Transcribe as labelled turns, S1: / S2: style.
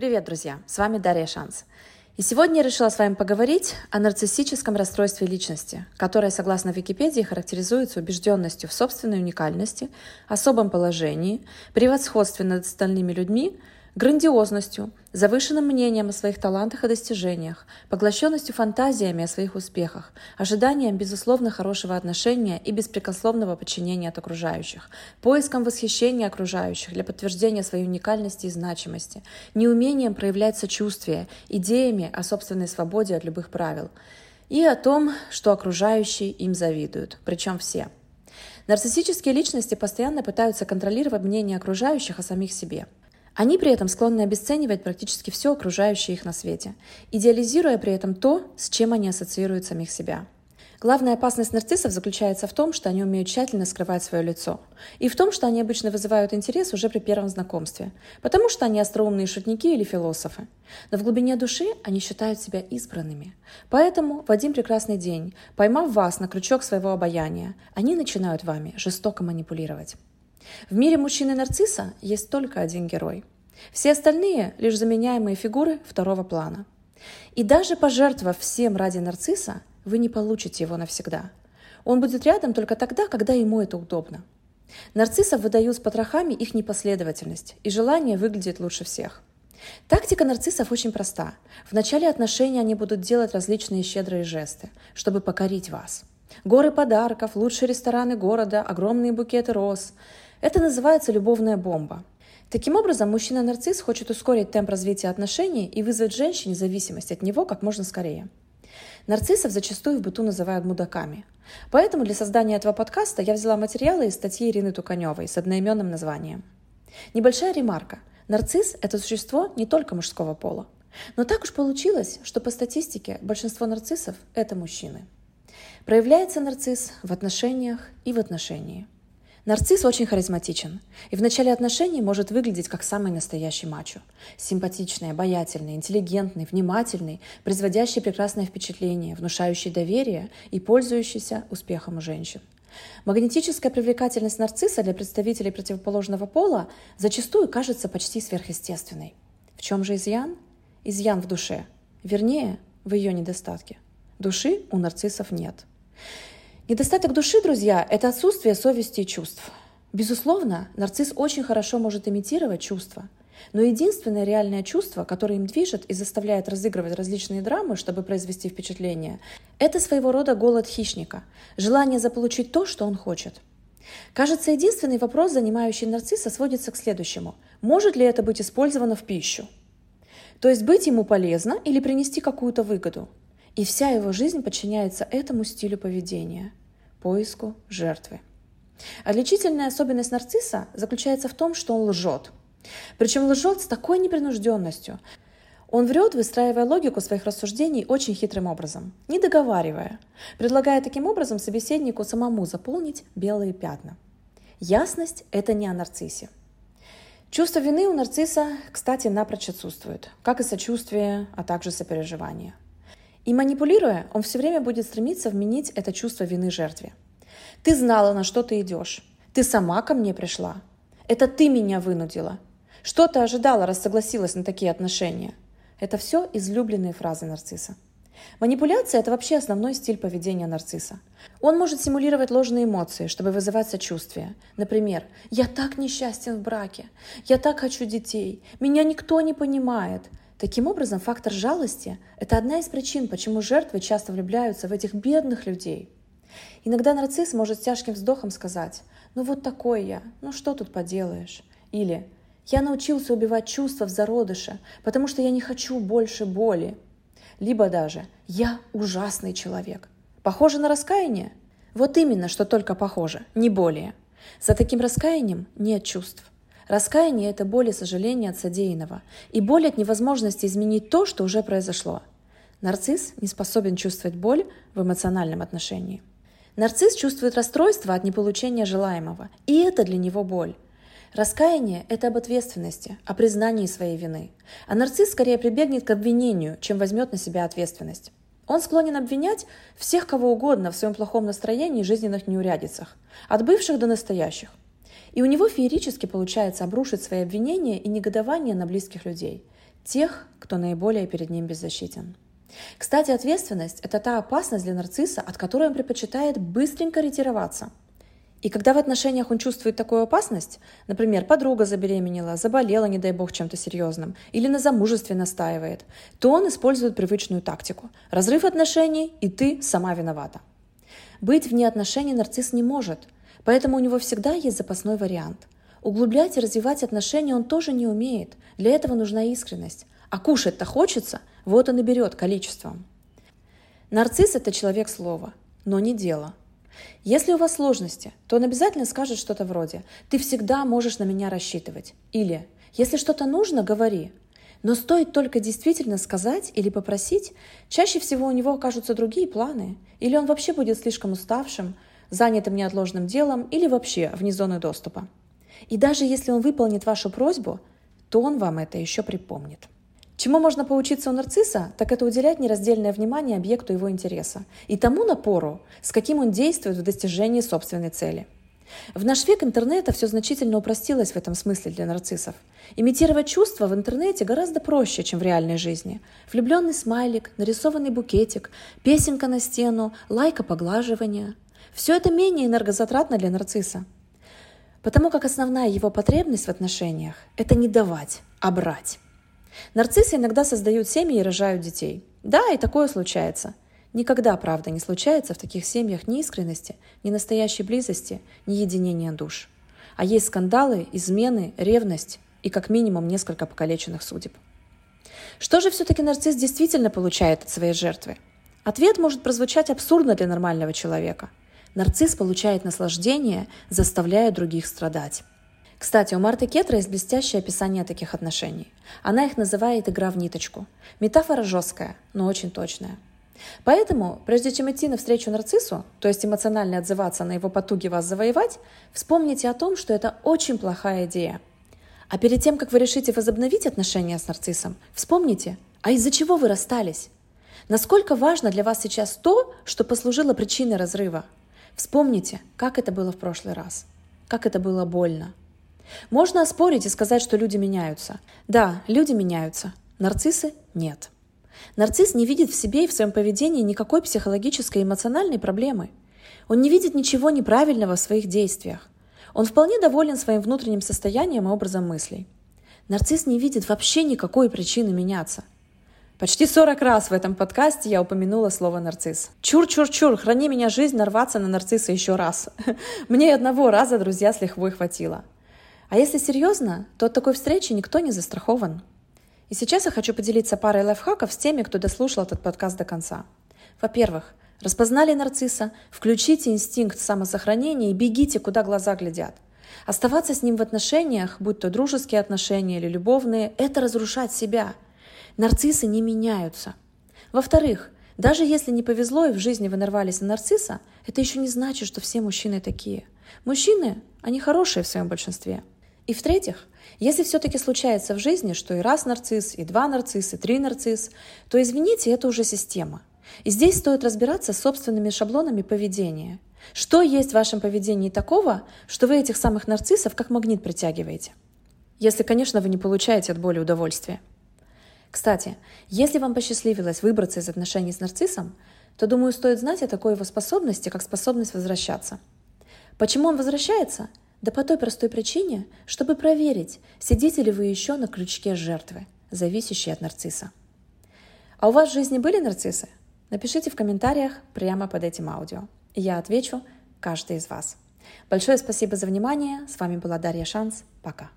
S1: Привет, друзья! С вами Дарья Шанс. И сегодня я решила с вами поговорить о нарциссическом расстройстве личности, которое, согласно Википедии, характеризуется убежденностью в собственной уникальности, особом положении, превосходстве над остальными людьми, грандиозностью, завышенным мнением о своих талантах и достижениях, поглощенностью фантазиями о своих успехах, ожиданием безусловно хорошего отношения и беспрекословного подчинения от окружающих, поиском восхищения окружающих для подтверждения своей уникальности и значимости, неумением проявлять сочувствие, идеями о собственной свободе от любых правил и о том, что окружающие им завидуют, причем все – Нарциссические личности постоянно пытаются контролировать мнение окружающих о самих себе – они при этом склонны обесценивать практически все окружающее их на свете, идеализируя при этом то, с чем они ассоциируют самих себя. Главная опасность нарциссов заключается в том, что они умеют тщательно скрывать свое лицо, и в том, что они обычно вызывают интерес уже при первом знакомстве, потому что они остроумные шутники или философы. Но в глубине души они считают себя избранными. Поэтому в один прекрасный день, поймав вас на крючок своего обаяния, они начинают вами жестоко манипулировать. В мире мужчины-нарцисса есть только один герой. Все остальные – лишь заменяемые фигуры второго плана. И даже пожертвовав всем ради нарцисса, вы не получите его навсегда. Он будет рядом только тогда, когда ему это удобно. Нарциссов выдают с потрохами их непоследовательность и желание выглядеть лучше всех. Тактика нарциссов очень проста. В начале отношений они будут делать различные щедрые жесты, чтобы покорить вас. Горы подарков, лучшие рестораны города, огромные букеты роз. Это называется любовная бомба. Таким образом, мужчина-нарцисс хочет ускорить темп развития отношений и вызвать женщине зависимость от него как можно скорее. Нарциссов зачастую в быту называют мудаками. Поэтому для создания этого подкаста я взяла материалы из статьи Ирины Туканевой с одноименным названием. Небольшая ремарка. Нарцисс – это существо не только мужского пола. Но так уж получилось, что по статистике большинство нарциссов – это мужчины. Проявляется нарцисс в отношениях и в отношении – Нарцисс очень харизматичен и в начале отношений может выглядеть как самый настоящий мачо. Симпатичный, обаятельный, интеллигентный, внимательный, производящий прекрасное впечатление, внушающий доверие и пользующийся успехом у женщин. Магнетическая привлекательность нарцисса для представителей противоположного пола зачастую кажется почти сверхъестественной. В чем же изъян? Изъян в душе. Вернее, в ее недостатке. Души у нарциссов нет. Недостаток души, друзья, это отсутствие совести и чувств. Безусловно, нарцисс очень хорошо может имитировать чувства, но единственное реальное чувство, которое им движет и заставляет разыгрывать различные драмы, чтобы произвести впечатление, это своего рода голод хищника, желание заполучить то, что он хочет. Кажется, единственный вопрос, занимающий нарцисса, сводится к следующему. Может ли это быть использовано в пищу? То есть быть ему полезно или принести какую-то выгоду? И вся его жизнь подчиняется этому стилю поведения – поиску жертвы. Отличительная особенность нарцисса заключается в том, что он лжет. Причем лжет с такой непринужденностью. Он врет, выстраивая логику своих рассуждений очень хитрым образом, не договаривая, предлагая таким образом собеседнику самому заполнить белые пятна. Ясность – это не о нарциссе. Чувство вины у нарцисса, кстати, напрочь отсутствует, как и сочувствие, а также сопереживание – и манипулируя, он все время будет стремиться вменить это чувство вины жертве. Ты знала, на что ты идешь. Ты сама ко мне пришла. Это ты меня вынудила. Что ты ожидала, раз согласилась на такие отношения? Это все излюбленные фразы нарцисса. Манипуляция – это вообще основной стиль поведения нарцисса. Он может симулировать ложные эмоции, чтобы вызывать сочувствие. Например, «Я так несчастен в браке», «Я так хочу детей», «Меня никто не понимает», Таким образом, фактор жалости – это одна из причин, почему жертвы часто влюбляются в этих бедных людей. Иногда нарцисс может с тяжким вздохом сказать «Ну вот такой я, ну что тут поделаешь?» Или «Я научился убивать чувства в зародыше, потому что я не хочу больше боли». Либо даже «Я ужасный человек». Похоже на раскаяние? Вот именно, что только похоже, не более. За таким раскаянием нет чувств. Раскаяние – это боль и сожаление от содеянного, и боль от невозможности изменить то, что уже произошло. Нарцисс не способен чувствовать боль в эмоциональном отношении. Нарцисс чувствует расстройство от неполучения желаемого, и это для него боль. Раскаяние – это об ответственности, о признании своей вины. А нарцисс скорее прибегнет к обвинению, чем возьмет на себя ответственность. Он склонен обвинять всех кого угодно в своем плохом настроении и жизненных неурядицах, от бывших до настоящих. И у него феерически получается обрушить свои обвинения и негодование на близких людей, тех, кто наиболее перед ним беззащитен. Кстати, ответственность – это та опасность для нарцисса, от которой он предпочитает быстренько ретироваться. И когда в отношениях он чувствует такую опасность, например, подруга забеременела, заболела, не дай бог, чем-то серьезным, или на замужестве настаивает, то он использует привычную тактику – разрыв отношений, и ты сама виновата. Быть вне отношений нарцисс не может, поэтому у него всегда есть запасной вариант. Углублять и развивать отношения он тоже не умеет, для этого нужна искренность. А кушать-то хочется, вот он и берет количеством. Нарцисс – это человек слова, но не дело. Если у вас сложности, то он обязательно скажет что-то вроде «ты всегда можешь на меня рассчитывать» или «если что-то нужно, говори». Но стоит только действительно сказать или попросить, чаще всего у него окажутся другие планы, или он вообще будет слишком уставшим, занятым неотложным делом или вообще вне зоны доступа. И даже если он выполнит вашу просьбу, то он вам это еще припомнит. Чему можно поучиться у нарцисса, так это уделять нераздельное внимание объекту его интереса и тому напору, с каким он действует в достижении собственной цели. В наш век интернета все значительно упростилось в этом смысле для нарциссов. Имитировать чувства в интернете гораздо проще, чем в реальной жизни. Влюбленный смайлик, нарисованный букетик, песенка на стену, лайка поглаживания. Все это менее энергозатратно для нарцисса. Потому как основная его потребность в отношениях – это не давать, а брать. Нарциссы иногда создают семьи и рожают детей. Да, и такое случается. Никогда, правда, не случается в таких семьях ни искренности, ни настоящей близости, ни единения душ. А есть скандалы, измены, ревность и как минимум несколько покалеченных судеб. Что же все-таки нарцисс действительно получает от своей жертвы? Ответ может прозвучать абсурдно для нормального человека. Нарцисс получает наслаждение, заставляя других страдать. Кстати, у Марты Кетра есть блестящее описание таких отношений. Она их называет «игра в ниточку». Метафора жесткая, но очень точная. Поэтому, прежде чем идти навстречу нарциссу, то есть эмоционально отзываться на его потуги вас завоевать, вспомните о том, что это очень плохая идея. А перед тем, как вы решите возобновить отношения с нарциссом, вспомните, а из-за чего вы расстались? Насколько важно для вас сейчас то, что послужило причиной разрыва? Вспомните, как это было в прошлый раз, как это было больно, можно оспорить и сказать, что люди меняются. Да, люди меняются. Нарциссы – нет. Нарцисс не видит в себе и в своем поведении никакой психологической и эмоциональной проблемы. Он не видит ничего неправильного в своих действиях. Он вполне доволен своим внутренним состоянием и образом мыслей. Нарцисс не видит вообще никакой причины меняться. Почти 40 раз в этом подкасте я упомянула слово «нарцисс». Чур-чур-чур, храни меня жизнь нарваться на нарцисса еще раз. Мне одного раза, друзья, с лихвой хватило. А если серьезно, то от такой встречи никто не застрахован. И сейчас я хочу поделиться парой лайфхаков с теми, кто дослушал этот подкаст до конца. Во-первых, распознали нарцисса, включите инстинкт самосохранения и бегите, куда глаза глядят. Оставаться с ним в отношениях, будь то дружеские отношения или любовные, это разрушать себя. Нарциссы не меняются. Во-вторых, даже если не повезло и в жизни вы нарвались на нарцисса, это еще не значит, что все мужчины такие. Мужчины, они хорошие в своем большинстве. И в-третьих, если все-таки случается в жизни, что и раз нарцисс, и два нарцисса, и три нарцисс, то извините, это уже система. И здесь стоит разбираться с собственными шаблонами поведения. Что есть в вашем поведении такого, что вы этих самых нарциссов как магнит притягиваете? Если, конечно, вы не получаете от боли удовольствия. Кстати, если вам посчастливилось выбраться из отношений с нарциссом, то, думаю, стоит знать о такой его способности, как способность возвращаться. Почему он возвращается? Да по той простой причине, чтобы проверить, сидите ли вы еще на крючке жертвы, зависящей от нарцисса. А у вас в жизни были нарциссы? Напишите в комментариях прямо под этим аудио. Я отвечу каждый из вас. Большое спасибо за внимание. С вами была Дарья Шанс. Пока.